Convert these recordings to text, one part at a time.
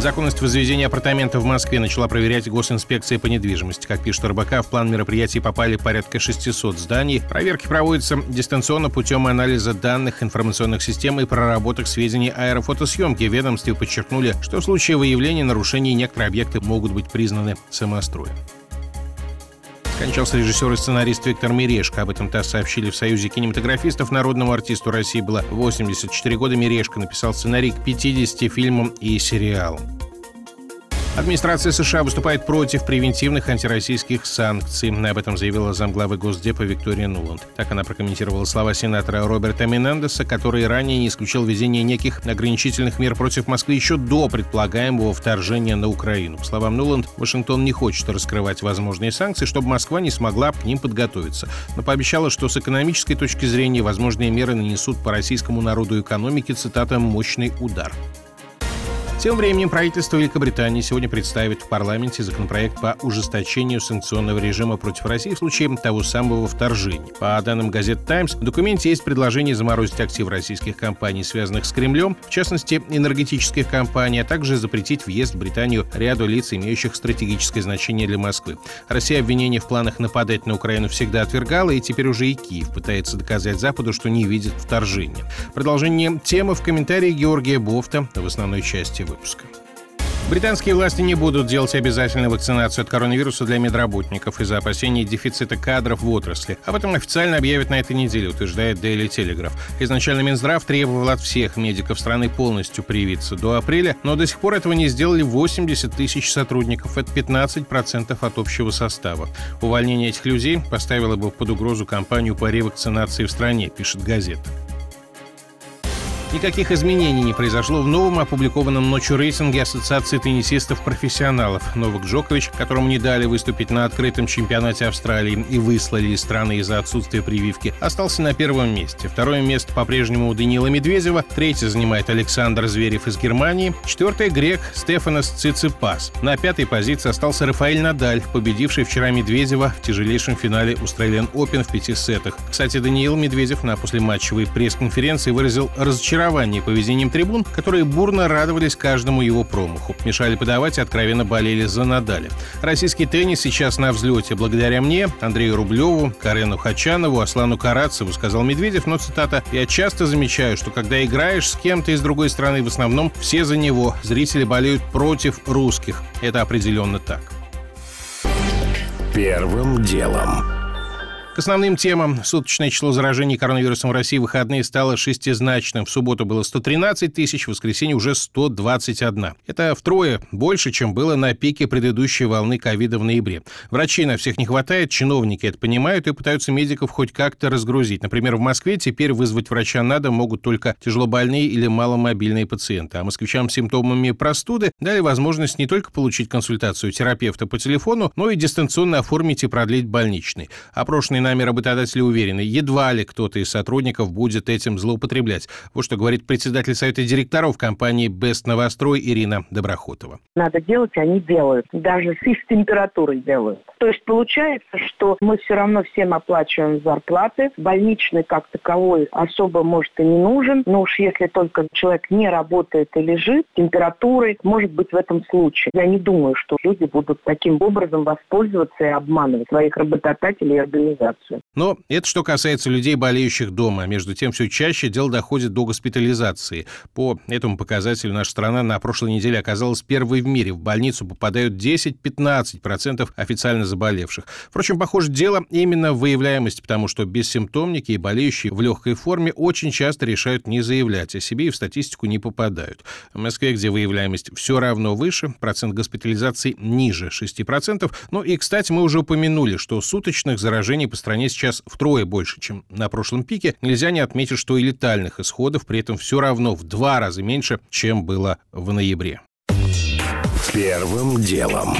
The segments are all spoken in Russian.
Законность возведения апартаментов в Москве начала проверять госинспекция по недвижимости. Как пишет РБК, в план мероприятий попали порядка 600 зданий. Проверки проводятся дистанционно путем анализа данных информационных систем и проработок сведений аэрофотосъемки. В ведомстве подчеркнули, что в случае выявления нарушений некоторые объекты могут быть признаны самостроем. Скончался режиссер и сценарист Виктор Мирешко. Об этом ТАСС сообщили в Союзе кинематографистов. Народному артисту России было 84 года. Мирешко написал сценарий к 50 фильмам и сериалам. Администрация США выступает против превентивных антироссийских санкций. Об этом заявила замглавы Госдепа Виктория Нуланд. Так она прокомментировала слова сенатора Роберта Минендеса, который ранее не исключил введение неких ограничительных мер против Москвы еще до предполагаемого вторжения на Украину. По словам Нуланд, Вашингтон не хочет раскрывать возможные санкции, чтобы Москва не смогла к ним подготовиться, но пообещала, что с экономической точки зрения возможные меры нанесут по российскому народу экономике, цитата, «мощный удар». Тем временем правительство Великобритании сегодня представит в парламенте законопроект по ужесточению санкционного режима против России в случае того самого вторжения. По данным газет «Таймс», в документе есть предложение заморозить активы российских компаний, связанных с Кремлем, в частности, энергетических компаний, а также запретить въезд в Британию ряду лиц, имеющих стратегическое значение для Москвы. Россия обвинения в планах нападать на Украину всегда отвергала, и теперь уже и Киев пытается доказать Западу, что не видит вторжения. Продолжение темы в комментарии Георгия Бофта в основной части выпуска. Британские власти не будут делать обязательную вакцинацию от коронавируса для медработников из-за опасений дефицита кадров в отрасли. Об этом официально объявят на этой неделе, утверждает Daily Telegraph. Изначально Минздрав требовал от всех медиков страны полностью привиться до апреля, но до сих пор этого не сделали 80 тысяч сотрудников. Это 15% от общего состава. Увольнение этих людей поставило бы под угрозу кампанию по ревакцинации в стране, пишет газета. Никаких изменений не произошло в новом опубликованном ночью рейтинге Ассоциации теннисистов-профессионалов. Новак Джокович, которому не дали выступить на открытом чемпионате Австралии и выслали из страны из-за отсутствия прививки, остался на первом месте. Второе место по-прежнему у Даниила Медведева. Третье занимает Александр Зверев из Германии. Четвертое — грек Стефанос Циципас. На пятой позиции остался Рафаэль Надаль, победивший вчера Медведева в тяжелейшем финале Australian Open в пяти сетах. Кстати, Даниил Медведев на послематчевой пресс-конференции выразил разочарование разочарование поведением трибун, которые бурно радовались каждому его промаху, мешали подавать и откровенно болели за Надаля. Российский теннис сейчас на взлете благодаря мне, Андрею Рублеву, Карену Хачанову, Аслану Карацеву, сказал Медведев, но цитата «Я часто замечаю, что когда играешь с кем-то из другой страны, в основном все за него, зрители болеют против русских. Это определенно так». Первым делом. Основным темам. Суточное число заражений коронавирусом в России в выходные стало шестизначным. В субботу было 113 тысяч, в воскресенье уже 121. Это втрое больше, чем было на пике предыдущей волны ковида в ноябре. Врачей на всех не хватает, чиновники это понимают и пытаются медиков хоть как-то разгрузить. Например, в Москве теперь вызвать врача на дом могут только тяжелобольные или маломобильные пациенты. А москвичам с симптомами простуды дали возможность не только получить консультацию терапевта по телефону, но и дистанционно оформить и продлить больничный. Опрошенные Уверенные нами работодатели уверены, едва ли кто-то из сотрудников будет этим злоупотреблять. Вот что говорит председатель совета директоров компании «Бест Новострой» Ирина Доброхотова. Надо делать, они делают. Даже с их температурой делают. То есть получается, что мы все равно всем оплачиваем зарплаты. Больничный как таковой особо, может, и не нужен. Но уж если только человек не работает и лежит, температурой, может быть, в этом случае. Я не думаю, что люди будут таким образом воспользоваться и обманывать своих работодателей и организаций that's Но это что касается людей, болеющих дома. Между тем, все чаще дело доходит до госпитализации. По этому показателю наша страна на прошлой неделе оказалась первой в мире. В больницу попадают 10-15% официально заболевших. Впрочем, похоже, дело именно в выявляемости, потому что бессимптомники и болеющие в легкой форме очень часто решают не заявлять о себе и в статистику не попадают. В Москве, где выявляемость все равно выше, процент госпитализации ниже 6%. Ну и, кстати, мы уже упомянули, что суточных заражений по стране сейчас втрое больше, чем на прошлом пике, нельзя не отметить, что и летальных исходов при этом все равно в два раза меньше, чем было в ноябре. Первым делом.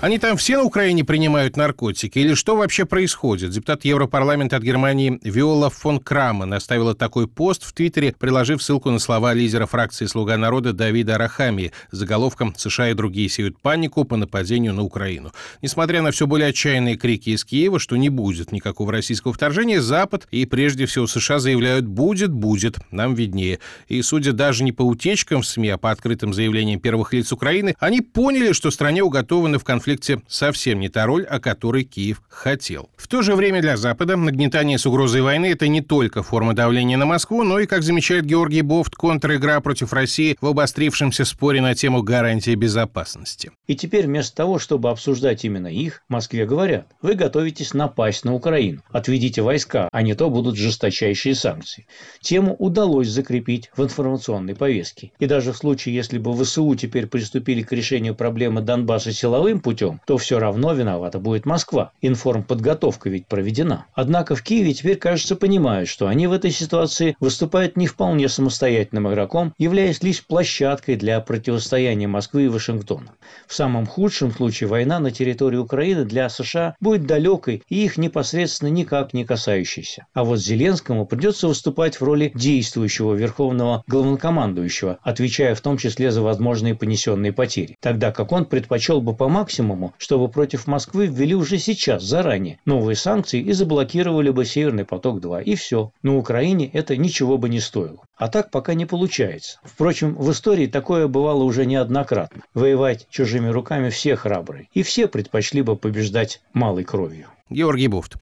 Они там все на Украине принимают наркотики? Или что вообще происходит? Депутат Европарламента от Германии Виола фон Краман оставила такой пост в Твиттере, приложив ссылку на слова лидера фракции «Слуга народа» Давида Арахами с заголовком «США и другие сеют панику по нападению на Украину». Несмотря на все более отчаянные крики из Киева, что не будет никакого российского вторжения, Запад и прежде всего США заявляют «будет, будет, нам виднее». И судя даже не по утечкам в СМИ, а по открытым заявлениям первых лиц Украины, они поняли, что стране уготованы в конфликт конфликте совсем не та роль, о которой Киев хотел. В то же время для Запада нагнетание с угрозой войны – это не только форма давления на Москву, но и, как замечает Георгий Бофт, контр-игра против России в обострившемся споре на тему гарантии безопасности. И теперь вместо того, чтобы обсуждать именно их, Москве говорят, вы готовитесь напасть на Украину, отведите войска, а не то будут жесточайшие санкции. Тему удалось закрепить в информационной повестке. И даже в случае, если бы ВСУ теперь приступили к решению проблемы Донбасса силовым путем, путем, то все равно виновата будет Москва. Информподготовка ведь проведена. Однако в Киеве теперь, кажется, понимают, что они в этой ситуации выступают не вполне самостоятельным игроком, являясь лишь площадкой для противостояния Москвы и Вашингтона. В самом худшем случае война на территории Украины для США будет далекой и их непосредственно никак не касающейся. А вот Зеленскому придется выступать в роли действующего верховного главнокомандующего, отвечая в том числе за возможные понесенные потери, тогда как он предпочел бы по максимуму максимуму, чтобы против Москвы ввели уже сейчас, заранее, новые санкции и заблокировали бы «Северный поток-2». И все. На Украине это ничего бы не стоило. А так пока не получается. Впрочем, в истории такое бывало уже неоднократно. Воевать чужими руками все храбрые. И все предпочли бы побеждать малой кровью. Георгий Буфт.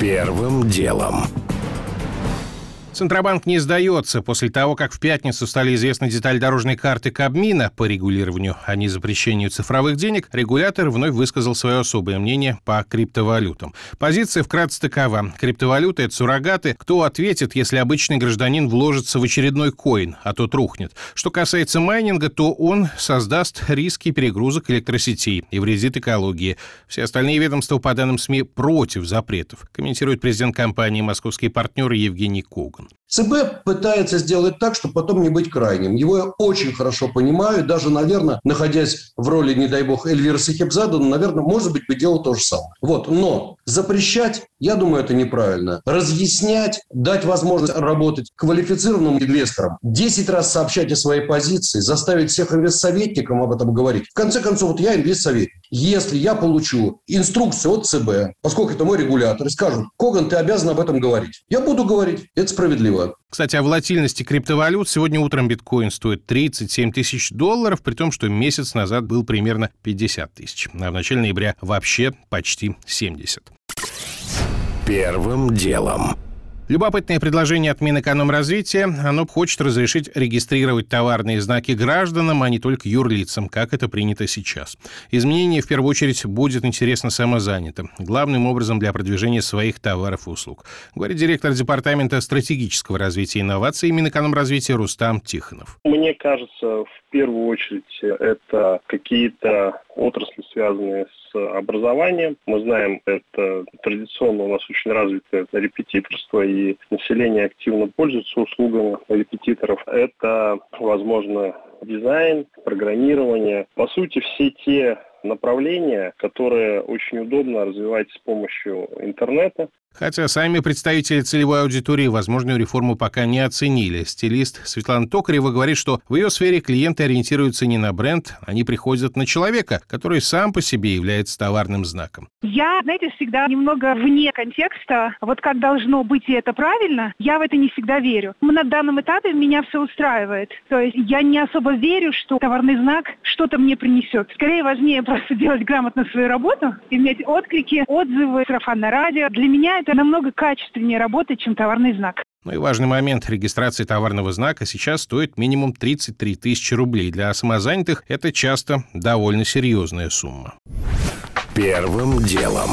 Первым делом. Центробанк не сдается. После того, как в пятницу стали известны детали дорожной карты Кабмина по регулированию, а не запрещению цифровых денег, регулятор вновь высказал свое особое мнение по криптовалютам. Позиция вкратце такова. Криптовалюты — это суррогаты. Кто ответит, если обычный гражданин вложится в очередной коин, а тот рухнет? Что касается майнинга, то он создаст риски перегрузок электросетей и вредит экологии. Все остальные ведомства, по данным СМИ, против запретов, комментирует президент компании «Московские партнеры» Евгений Коган. ЦБ пытается сделать так, чтобы потом не быть крайним. Его я очень хорошо понимаю. Даже, наверное, находясь в роли, не дай бог, Эльвира Сахибзада, ну, наверное, может быть, бы делал то же самое. Вот. Но запрещать, я думаю, это неправильно. Разъяснять, дать возможность работать квалифицированным инвесторам, 10 раз сообщать о своей позиции, заставить всех инвестсоветникам об этом говорить. В конце концов, вот я инвестсоветник. Если я получу инструкцию от ЦБ, поскольку это мой регулятор, и скажут, Коган, ты обязан об этом говорить. Я буду говорить. Это справедливо. Кстати, о волатильности криптовалют. Сегодня утром биткоин стоит 37 тысяч долларов, при том, что месяц назад был примерно 50 тысяч. А в начале ноября вообще почти 70. Первым делом. Любопытное предложение от Минэкономразвития. Оно хочет разрешить регистрировать товарные знаки гражданам, а не только юрлицам, как это принято сейчас. Изменение, в первую очередь, будет интересно самозанятым, главным образом для продвижения своих товаров и услуг, говорит директор Департамента стратегического развития и инноваций Минэкономразвития Рустам Тихонов. Мне кажется, в первую очередь это какие-то отрасли, связанные с образованием. Мы знаем, это традиционно у нас очень развитое репетиторство, и население активно пользуется услугами репетиторов. Это, возможно, дизайн, программирование. По сути, все те направления, которые очень удобно развивать с помощью интернета. Хотя сами представители целевой аудитории возможную реформу пока не оценили. Стилист Светлана Токарева говорит, что в ее сфере клиенты ориентируются не на бренд, они приходят на человека, который сам по себе является товарным знаком. Я, знаете, всегда немного вне контекста. Вот как должно быть и это правильно, я в это не всегда верю. На данном этапе меня все устраивает. То есть я не особо верю, что товарный знак что-то мне принесет. Скорее важнее просто делать грамотно свою работу, иметь отклики, отзывы, сарафанное радио. Для меня это намного качественнее работает, чем товарный знак. Ну и важный момент. Регистрации товарного знака сейчас стоит минимум 33 тысячи рублей. Для самозанятых это часто довольно серьезная сумма. Первым делом.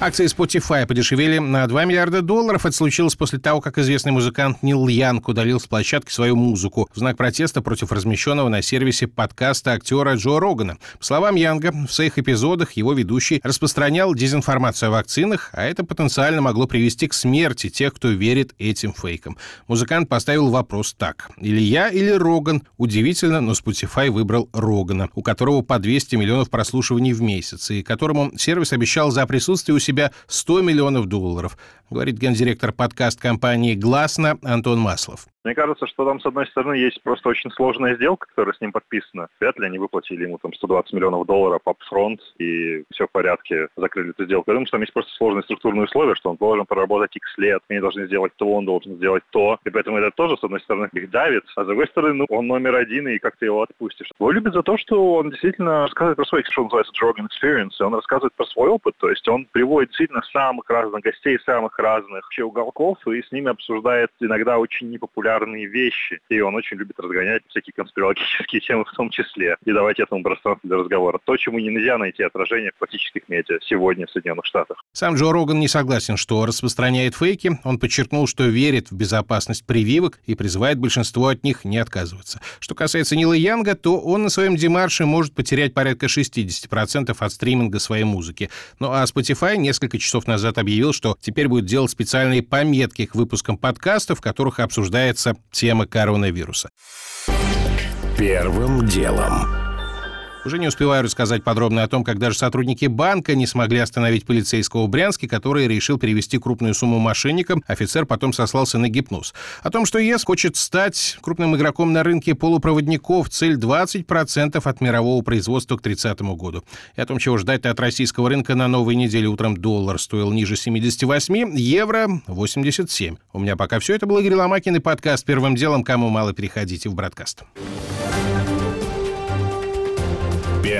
Акции Spotify подешевели на 2 миллиарда долларов. Это случилось после того, как известный музыкант Нил Янг удалил с площадки свою музыку в знак протеста против размещенного на сервисе подкаста актера Джо Рогана. По словам Янга, в своих эпизодах его ведущий распространял дезинформацию о вакцинах, а это потенциально могло привести к смерти тех, кто верит этим фейкам. Музыкант поставил вопрос так. Или я, или Роган. Удивительно, но Spotify выбрал Рогана, у которого по 200 миллионов прослушиваний в месяц, и которому сервис обещал за присутствие у себя 100 миллионов долларов, говорит гендиректор подкаст компании «Гласно» Антон Маслов. Мне кажется, что там, с одной стороны, есть просто очень сложная сделка, которая с ним подписана. Вряд ли они выплатили ему там 120 миллионов долларов upfront, и все в порядке, закрыли эту сделку. Я думаю, что там есть просто сложные структурные условия, что он должен проработать X лет, они должны сделать то, он должен сделать то. И поэтому это тоже, с одной стороны, их давит, а с другой стороны, ну, он номер один, и как ты его отпустишь. Его любят за то, что он действительно рассказывает про свой, что называется, Drogan Experience, и он рассказывает про свой опыт, то есть он приводит действительно самых разных гостей, самых разных вообще уголков, и с ними обсуждает иногда очень непопулярные вещи. И он очень любит разгонять всякие конспирологические темы в том числе. И давать этому пространство для разговора. То, чему нельзя найти отражение в классических медиа сегодня в Соединенных Штатах. Сам Джо Роган не согласен, что распространяет фейки. Он подчеркнул, что верит в безопасность прививок и призывает большинство от них не отказываться. Что касается Нила Янга, то он на своем демарше может потерять порядка 60% от стриминга своей музыки. Ну а Spotify несколько часов назад объявил, что теперь будет делать специальные пометки к выпускам подкастов, в которых обсуждается тема коронавируса. Первым делом. Уже не успеваю рассказать подробно о том, как даже сотрудники банка не смогли остановить полицейского в Брянске, который решил перевести крупную сумму мошенникам. Офицер потом сослался на гипноз. О том, что ЕС хочет стать крупным игроком на рынке полупроводников, цель 20% от мирового производства к 30 году. И о том, чего ждать от российского рынка на новой неделе утром доллар стоил ниже 78, евро 87. У меня пока все. Это был Игорь Ломакин и подкаст «Первым делом». Кому мало, переходите в «Бродкаст».